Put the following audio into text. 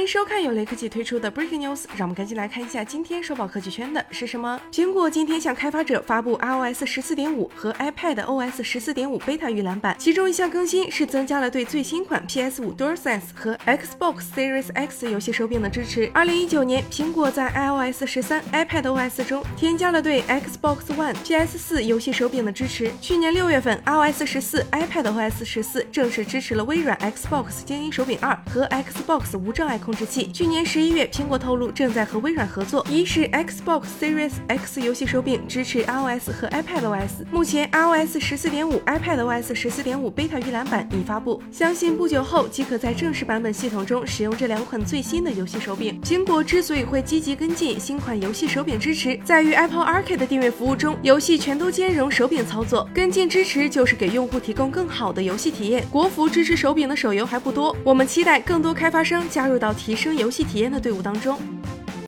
欢迎收看由雷科技推出的 Breaking News，让我们赶紧来看一下今天收报科技圈的是什么。苹果今天向开发者发布 iOS 十四点五和 iPad OS 十四点五 beta 预览版，其中一项更新是增加了对最新款 PS 五 DualSense 和 Xbox Series X 游戏手柄的支持。二零一九年，苹果在 iOS 十三、iPad OS 中添加了对 Xbox One、PS 四游戏手柄的支持。去年六月份，iOS 十四、iPad OS 十四正式支持了微软 Xbox 精英手柄二和 Xbox 无障碍控控制器。去年十一月，苹果透露正在和微软合作，一是 Xbox Series X 游戏手柄支持 iOS 和 iPad OS。目前，iOS 十四点五、iPad OS 十四点五 beta 预览版已发布，相信不久后即可在正式版本系统中使用这两款最新的游戏手柄。苹果之所以会积极跟进新款游戏手柄支持，在于 Apple Arcade 的订阅服务中，游戏全都兼容手柄操作。跟进支持就是给用户提供更好的游戏体验。国服支持手柄的手游还不多，我们期待更多开发商加入到提升游戏体验的队伍当中。